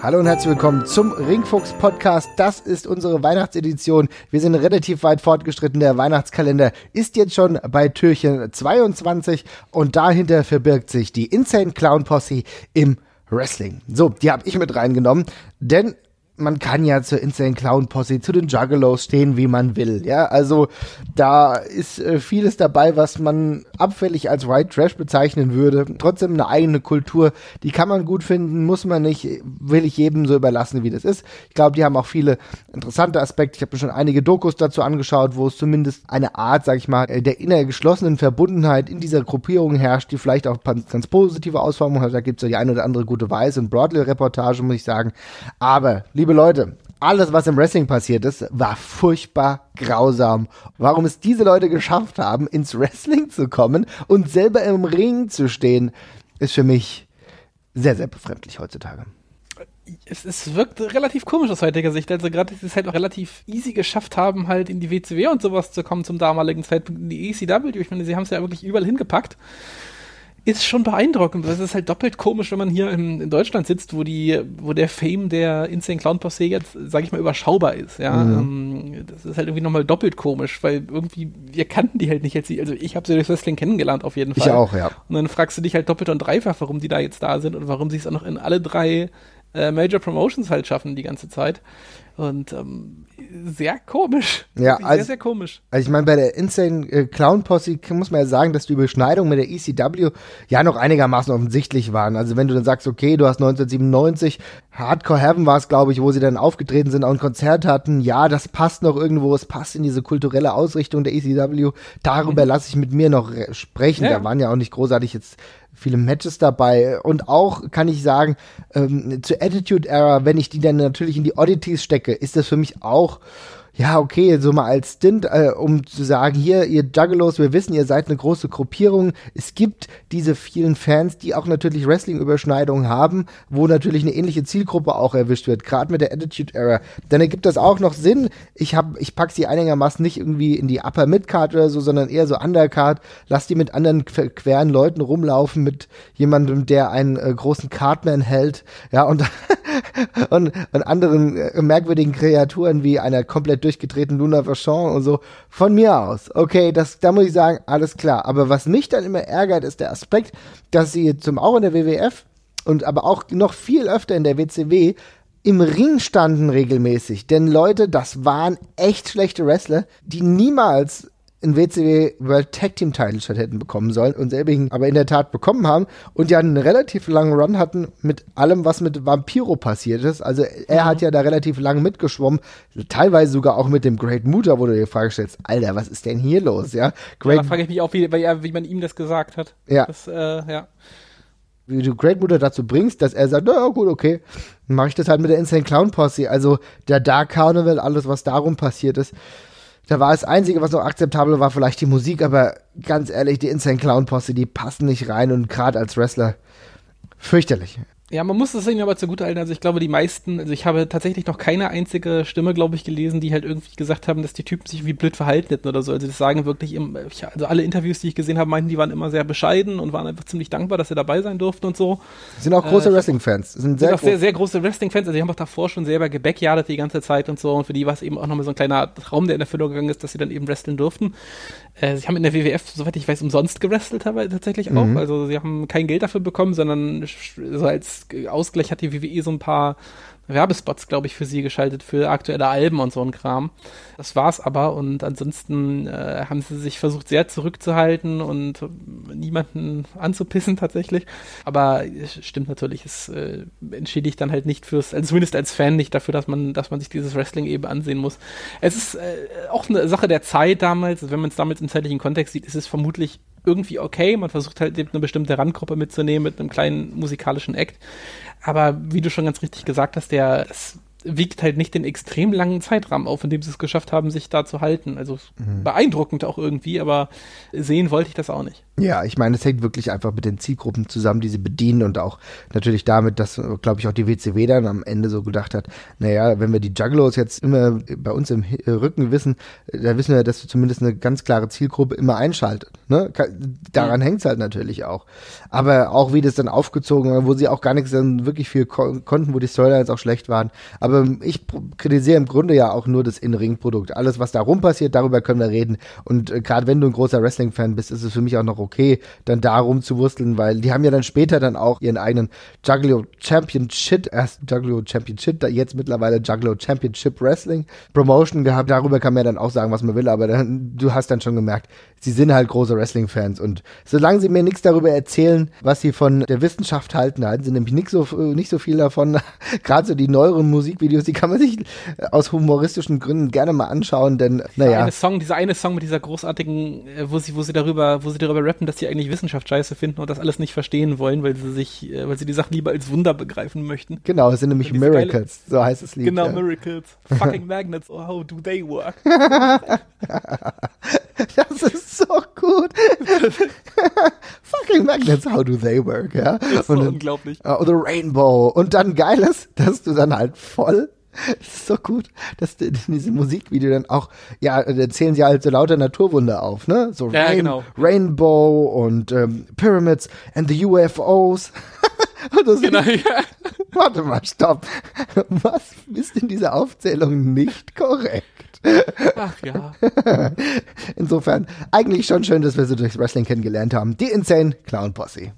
Hallo und herzlich willkommen zum Ringfuchs Podcast. Das ist unsere Weihnachtsedition. Wir sind relativ weit fortgeschritten. Der Weihnachtskalender ist jetzt schon bei Türchen 22 und dahinter verbirgt sich die Insane Clown Posse im Wrestling. So, die habe ich mit reingenommen, denn man kann ja zur Insane Clown Posse, zu den Juggalos stehen, wie man will. Ja, also da ist äh, vieles dabei, was man abfällig als White Trash bezeichnen würde. Trotzdem eine eigene Kultur, die kann man gut finden, muss man nicht, will ich jedem so überlassen, wie das ist. Ich glaube, die haben auch viele interessante Aspekte. Ich habe mir schon einige Dokus dazu angeschaut, wo es zumindest eine Art, sag ich mal, der inner geschlossenen Verbundenheit in dieser Gruppierung herrscht, die vielleicht auch ganz positive Ausformungen hat. Da gibt es ja die eine oder andere gute Weiß- und Broadway-Reportage, muss ich sagen. Aber, liebe liebe Leute, alles, was im Wrestling passiert ist, war furchtbar grausam. Warum es diese Leute geschafft haben, ins Wrestling zu kommen und selber im Ring zu stehen, ist für mich sehr, sehr befremdlich heutzutage. Es, es wirkt relativ komisch aus heutiger Sicht. Also gerade, dass sie es halt auch relativ easy geschafft haben, halt in die WCW und sowas zu kommen zum damaligen Zeitpunkt, in die ECW. Ich meine, sie haben es ja wirklich überall hingepackt ist schon beeindruckend. Das ist halt doppelt komisch, wenn man hier in, in, Deutschland sitzt, wo die, wo der Fame der Insane Clown Posse jetzt, sag ich mal, überschaubar ist. Ja, mhm. ähm, das ist halt irgendwie nochmal doppelt komisch, weil irgendwie wir kannten die halt nicht jetzt. Also ich habe sie durch Wrestling kennengelernt auf jeden Fall. Ich auch, ja. Und dann fragst du dich halt doppelt und dreifach, warum die da jetzt da sind und warum sie es auch noch in alle drei äh, Major Promotions halt schaffen die ganze Zeit. Und ähm, sehr komisch. Ja, also, sehr, sehr komisch. Also ich meine, bei der Insane äh, Clown Posse muss man ja sagen, dass die Überschneidungen mit der ECW ja noch einigermaßen offensichtlich waren. Also wenn du dann sagst, okay, du hast 1997, Hardcore Heaven war es, glaube ich, wo sie dann aufgetreten sind, auch ein Konzert hatten. Ja, das passt noch irgendwo, es passt in diese kulturelle Ausrichtung der ECW. Darüber mhm. lasse ich mit mir noch sprechen. Ja. Da waren ja auch nicht großartig jetzt viele Matches dabei. Und auch kann ich sagen, ähm, zur Attitude Era, wenn ich die dann natürlich in die Oddities stecke, ist das für mich auch ja, okay, so mal als Stint, äh, um zu sagen, hier, ihr Juggalos, wir wissen, ihr seid eine große Gruppierung. Es gibt diese vielen Fans, die auch natürlich Wrestling-Überschneidungen haben, wo natürlich eine ähnliche Zielgruppe auch erwischt wird, gerade mit der Attitude Era. Dann ergibt das auch noch Sinn. Ich hab, ich pack sie einigermaßen nicht irgendwie in die Upper Mid-Card oder so, sondern eher so Undercard. Lass die mit anderen queren Leuten rumlaufen, mit jemandem, der einen äh, großen Cardman hält, ja, und, und, und anderen äh, merkwürdigen Kreaturen wie einer komplett durchgetreten, Luna Vachon und so. Von mir aus. Okay, das, da muss ich sagen, alles klar. Aber was mich dann immer ärgert, ist der Aspekt, dass sie zum auch in der WWF und aber auch noch viel öfter in der WCW im Ring standen regelmäßig. Denn Leute, das waren echt schlechte Wrestler, die niemals ein WCW World Tag Team Title Shot hätten bekommen sollen und selbigen aber in der Tat bekommen haben und ja einen relativ langen Run hatten mit allem, was mit Vampiro passiert ist. Also er mhm. hat ja da relativ lang mitgeschwommen, teilweise sogar auch mit dem Great Muta, wo du dir die Frage stellst, Alter, was ist denn hier los? Ja, Great ja da frage ich mich auch, wie, wie man ihm das gesagt hat. Ja. Das, äh, ja wie du Great Muta dazu bringst, dass er sagt, na gut, okay, mache ich das halt mit der Insane Clown Posse. Also der Dark Carnival, alles, was darum passiert ist. Da war das Einzige, was noch akzeptabel war, vielleicht die Musik, aber ganz ehrlich, die Insane Clown Posse, die passen nicht rein und gerade als Wrestler fürchterlich. Ja, man muss das ihnen aber zugutehalten. Also ich glaube, die meisten, also ich habe tatsächlich noch keine einzige Stimme, glaube ich, gelesen, die halt irgendwie gesagt haben, dass die Typen sich wie blöd verhalten hätten oder so. Also das sagen wirklich, im, also alle Interviews, die ich gesehen habe, meinten, die waren immer sehr bescheiden und waren einfach ziemlich dankbar, dass sie dabei sein durften und so. Sind auch große äh, Wrestling-Fans. Sind, sehr, sind auch sehr, sehr große Wrestling-Fans. Also die haben auch davor schon selber gebackjardet die ganze Zeit und so. Und für die war es eben auch nochmal so ein kleiner Traum, der in Erfüllung gegangen ist, dass sie dann eben wresteln durften. Äh, sie haben in der WWF, soweit ich weiß, umsonst gewrestelt tatsächlich auch. Mhm. Also sie haben kein Geld dafür bekommen, sondern so als Ausgleich hat die WWE so ein paar Werbespots, glaube ich, für sie geschaltet, für aktuelle Alben und so ein Kram. Das war's aber und ansonsten äh, haben sie sich versucht, sehr zurückzuhalten und niemanden anzupissen tatsächlich. Aber es stimmt natürlich, es äh, entschädigt dann halt nicht fürs, also zumindest als Fan nicht dafür, dass man, dass man sich dieses Wrestling eben ansehen muss. Es ist äh, auch eine Sache der Zeit damals, wenn man es damals im zeitlichen Kontext sieht, ist es vermutlich irgendwie okay. Man versucht halt eben eine bestimmte Randgruppe mitzunehmen mit einem kleinen musikalischen Act. Aber wie du schon ganz richtig gesagt hast, der es wiegt halt nicht den extrem langen Zeitrahmen auf, in dem sie es geschafft haben, sich da zu halten. Also mhm. beeindruckend auch irgendwie, aber sehen wollte ich das auch nicht. Ja, ich meine, es hängt wirklich einfach mit den Zielgruppen zusammen, die sie bedienen und auch natürlich damit, dass, glaube ich, auch die WCW dann am Ende so gedacht hat, naja, wenn wir die Juggalos jetzt immer bei uns im äh, Rücken wissen, da wissen wir, dass wir zumindest eine ganz klare Zielgruppe immer einschaltet. Ne? Daran mhm. hängt es halt natürlich auch. Aber auch wie das dann aufgezogen war, wo sie auch gar nichts dann wirklich viel ko konnten, wo die Storylines auch schlecht waren. Aber ich kritisiere im Grunde ja auch nur das In-Ring-Produkt. Alles, was da rum passiert, darüber können wir reden. Und äh, gerade wenn du ein großer Wrestling-Fan bist, ist es für mich auch noch okay, dann da rumzuwursteln, weil die haben ja dann später dann auch ihren eigenen Juggalo Championship, erst Juggalo Championship, jetzt mittlerweile Juggalo Championship Wrestling Promotion gehabt. Darüber kann man ja dann auch sagen, was man will, aber dann, du hast dann schon gemerkt, sie sind halt große Wrestling-Fans und solange sie mir nichts darüber erzählen, was sie von der Wissenschaft halten, halten sie nämlich nicht so, nicht so viel davon. Gerade so die neueren Musikvideos, die kann man sich aus humoristischen Gründen gerne mal anschauen, denn, naja. Eine Song, dieser eine Song mit dieser großartigen, äh, wo sie, wo sie darüber, wo sie darüber rappen, dass sie eigentlich Wissenschaft scheiße finden und das alles nicht verstehen wollen, weil sie sich, äh, weil sie die Sachen lieber als Wunder begreifen möchten. Genau, es sind nämlich Miracles, geile, so heißt es Lied. Genau, ja. Miracles. Fucking Magnets, oh, how do they work? das ist so gut. Fucking Magnets, how do they work, ja? Das ist so und, unglaublich. Uh, oder Rainbow. Und dann geiles, dass du dann halt voll das ist so gut, dass die, diese Musikvideo dann auch, ja, da zählen sie halt so lauter Naturwunder auf, ne? So ja, Rain, genau. Rainbow und ähm, Pyramids and the UFOs. genau, ja. Warte mal, stopp. Was ist in dieser Aufzählung nicht korrekt? Ach ja. Insofern, eigentlich schon schön, dass wir sie durchs Wrestling kennengelernt haben. Die Insane Clown Posse.